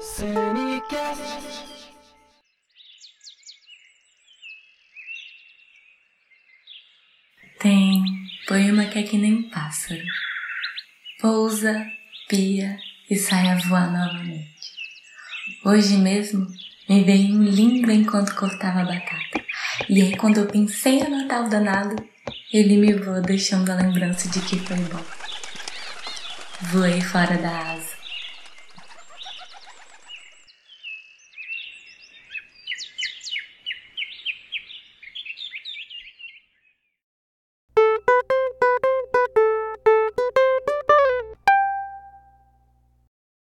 Cinecast. Tem poema que é que nem pássaro. Pousa, pia e sai a voar novamente. Hoje mesmo me veio um lindo enquanto cortava batata. E aí quando eu pensei no Natal danado, ele me voou deixando a lembrança de que foi bom. Voei fora da asa